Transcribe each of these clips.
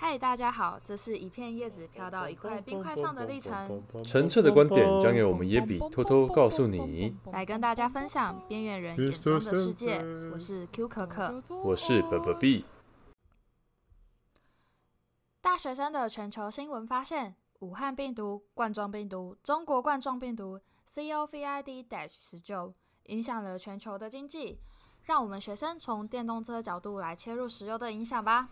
嗨，大家好，这是一片叶子飘到一块冰块上的历程。澄澈的观点将由我们耶比偷偷告诉你，来跟大家分享边缘人眼中的世界。我是 Q 可可，我是 BBB。大学生的全球新闻发现：武汉病毒、冠状病毒、中国冠状病毒 （COVID-19） 影响了全球的经济。让我们学生从电动车角度来切入石油的影响吧。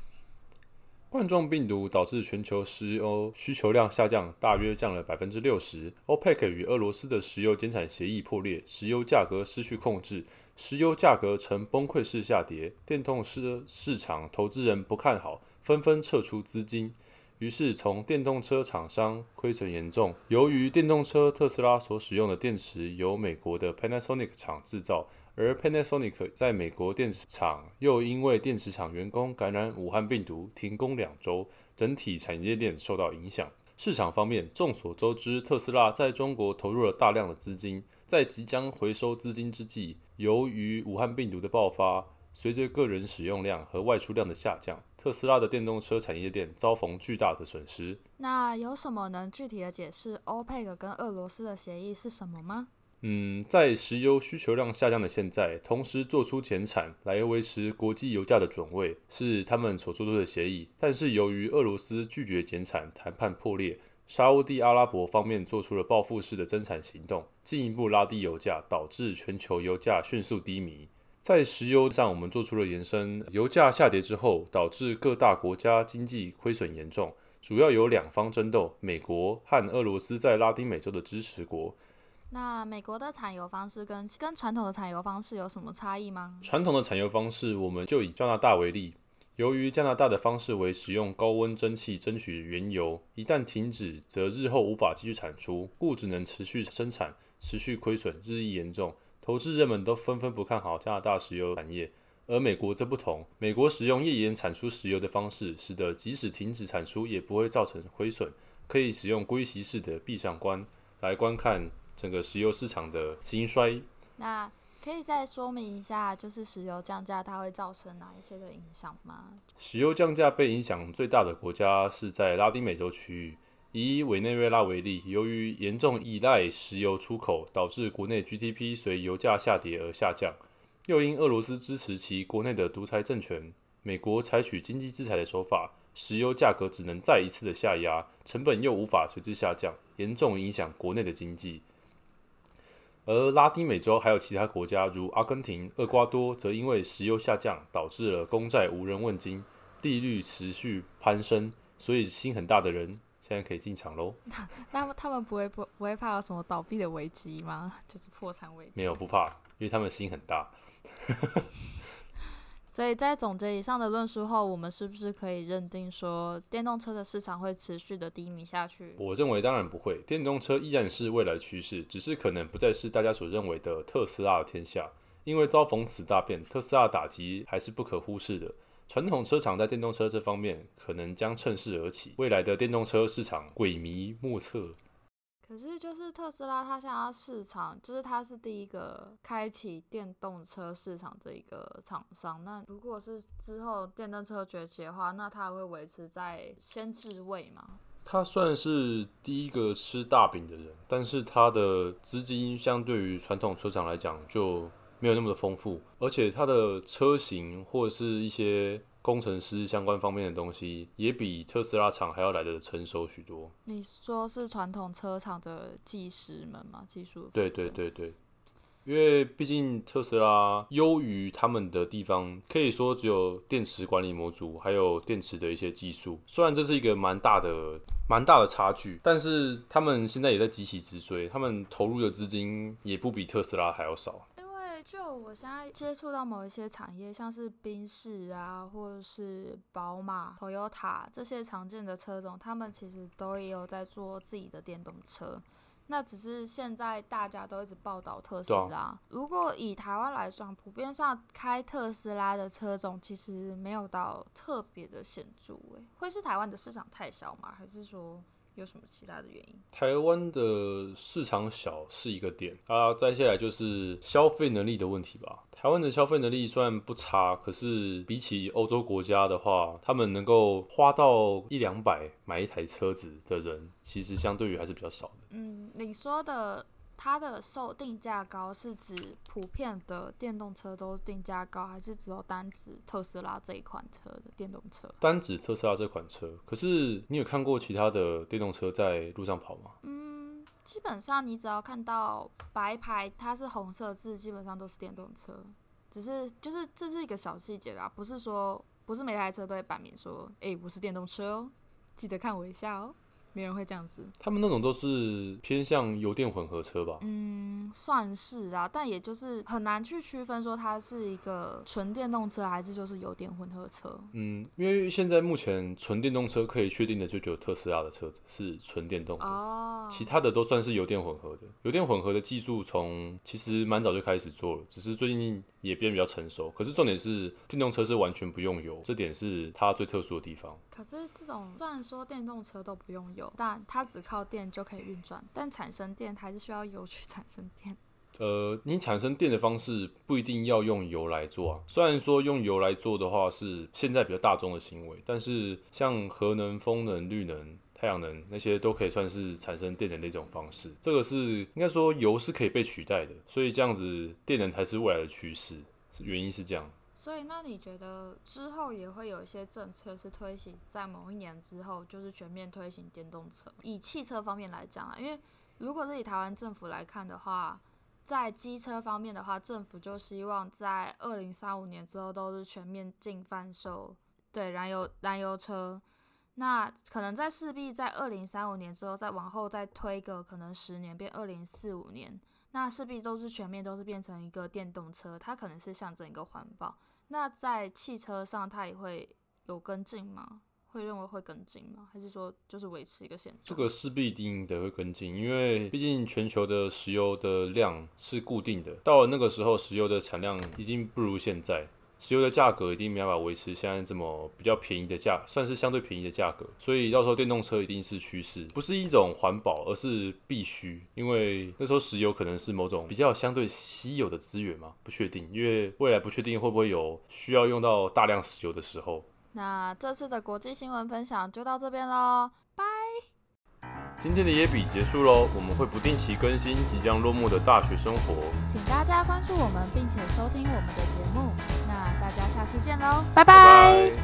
冠状病毒导致全球石油需求量下降，大约降了百分之六十。OPEC 与俄罗斯的石油减产协议破裂，石油价格失去控制，石油价格呈崩溃式下跌。电动车市场投资人不看好，纷纷撤出资金。于是，从电动车厂商亏损严重。由于电动车特斯拉所使用的电池由美国的 Panasonic 厂制造。而 Panasonic 在美国电池厂又因为电池厂员工感染武汉病毒停工两周，整体产业链受到影响。市场方面，众所周知，特斯拉在中国投入了大量的资金，在即将回收资金之际，由于武汉病毒的爆发，随着个人使用量和外出量的下降，特斯拉的电动车产业链遭逢巨大的损失。那有什么能具体的解释 OPEC 跟俄罗斯的协议是什么吗？嗯，在石油需求量下降的现在，同时做出减产来维持国际油价的准位，是他们所做出的协议。但是由于俄罗斯拒绝减产，谈判破裂，沙乌地阿拉伯方面做出了报复式的增产行动，进一步拉低油价，导致全球油价迅速低迷。在石油上，我们做出了延伸，油价下跌之后，导致各大国家经济亏损严重，主要有两方争斗：美国和俄罗斯在拉丁美洲的支持国。那美国的产油方式跟跟传统的产油方式有什么差异吗？传统的产油方式，我们就以加拿大为例。由于加拿大的方式为使用高温蒸汽争取原油，一旦停止，则日后无法继续产出，故只能持续生产，持续亏损日益严重。投资人们都纷纷不看好加拿大石油产业，而美国则不同。美国使用页岩产出石油的方式，使得即使停止产出，也不会造成亏损，可以使用龟息式的闭上关来观看。整个石油市场的兴衰，那可以再说明一下，就是石油降价它会造成哪一些的影响吗？石油降价被影响最大的国家是在拉丁美洲区域，以委内瑞拉为例，由于严重依赖石油出口，导致国内 GDP 随油价下跌而下降，又因俄罗斯支持其国内的独裁政权，美国采取经济制裁的手法，石油价格只能再一次的下压，成本又无法随之下降，严重影响国内的经济。而拉丁美洲还有其他国家，如阿根廷、厄瓜多，则因为石油下降，导致了公债无人问津，利率持续攀升，所以心很大的人现在可以进场喽。那他们不会不不会怕有什么倒闭的危机吗？就是破产危机？没有，不怕，因为他们心很大。所以在总结以上的论述后，我们是不是可以认定说，电动车的市场会持续的低迷下去？我认为当然不会，电动车依然是未来趋势，只是可能不再是大家所认为的特斯拉的天下。因为遭逢此大变，特斯拉打击还是不可忽视的。传统车厂在电动车这方面可能将趁势而起，未来的电动车市场鬼迷莫测。可是，就是特斯拉，它现在市场，就是它是第一个开启电动车市场这一个厂商。那如果是之后电动车崛起的话，那它会维持在先置位吗？它算是第一个吃大饼的人，但是它的资金相对于传统车厂来讲就没有那么的丰富，而且它的车型或者是一些。工程师相关方面的东西也比特斯拉厂还要来的成熟许多。你说是传统车厂的技师们吗？技术？对对对对，因为毕竟特斯拉优于他们的地方，可以说只有电池管理模组，还有电池的一些技术。虽然这是一个蛮大的、蛮大的差距，但是他们现在也在急起直追，他们投入的资金也不比特斯拉还要少。就我现在接触到某一些产业，像是宾士啊，或者是宝马、Toyota 这些常见的车种，他们其实都也有在做自己的电动车。那只是现在大家都一直报道特斯拉。啊、如果以台湾来算，普遍上开特斯拉的车种其实没有到特别的显著。诶，会是台湾的市场太小吗？还是说？有什么其他的原因？台湾的市场小是一个点啊，再下来就是消费能力的问题吧。台湾的消费能力虽然不差，可是比起欧洲国家的话，他们能够花到一两百买一台车子的人，其实相对于还是比较少的。嗯，你说的。它的售定价高是指普遍的电动车都定价高，还是只有单指特斯拉这一款车的电动车？单指特斯拉这款车。可是你有看过其他的电动车在路上跑吗？嗯，基本上你只要看到白牌，它是红色字，基本上都是电动车。只是就是这是一个小细节啦，不是说不是每台车都会摆明说，哎、欸，我是电动车哦，记得看我一下哦。没人会这样子，他们那种都是偏向油电混合车吧？嗯，算是啊，但也就是很难去区分说它是一个纯电动车还是就是油电混合车。嗯，因为现在目前纯电动车可以确定的就只有特斯拉的车子是纯电动的，哦，其他的都算是油电混合的。油电混合的技术从其实蛮早就开始做了，只是最近也变比较成熟。可是重点是电动车是完全不用油，这点是它最特殊的地方。可是这种虽然说电动车都不用油。但它只靠电就可以运转，但产生电还是需要油去 产生电。呃，你产生电的方式不一定要用油来做啊。虽然说用油来做的话是现在比较大众的行为，但是像核能、风能、绿能、太阳能那些都可以算是产生电的那种方式。这个是应该说油是可以被取代的，所以这样子电能才是未来的趋势。原因是这样。所以，那你觉得之后也会有一些政策是推行，在某一年之后，就是全面推行电动车？以汽车方面来讲啊，因为如果是以台湾政府来看的话，在机车方面的话，政府就希望在二零三五年之后都是全面禁贩售对燃油燃油车。那可能在势必在二零三五年之后，再往后再推个可能十年，变二零四五年，那势必都是全面都是变成一个电动车，它可能是象征一个环保。那在汽车上，它也会有跟进吗？会认为会跟进吗？还是说就是维持一个现状？这个势必一定得会跟进，因为毕竟全球的石油的量是固定的，到了那个时候，石油的产量已经不如现在。石油的价格一定没办法维持现在这么比较便宜的价，算是相对便宜的价格，所以到时候电动车一定是趋势，不是一种环保，而是必须，因为那时候石油可能是某种比较相对稀有的资源嘛，不确定，因为未来不确定会不会有需要用到大量石油的时候。那这次的国际新闻分享就到这边喽，拜。今天的野比结束喽，我们会不定期更新即将落幕的大学生活，请大家关注我们并且收听我们的节目。那大家下次见喽，拜拜。拜拜。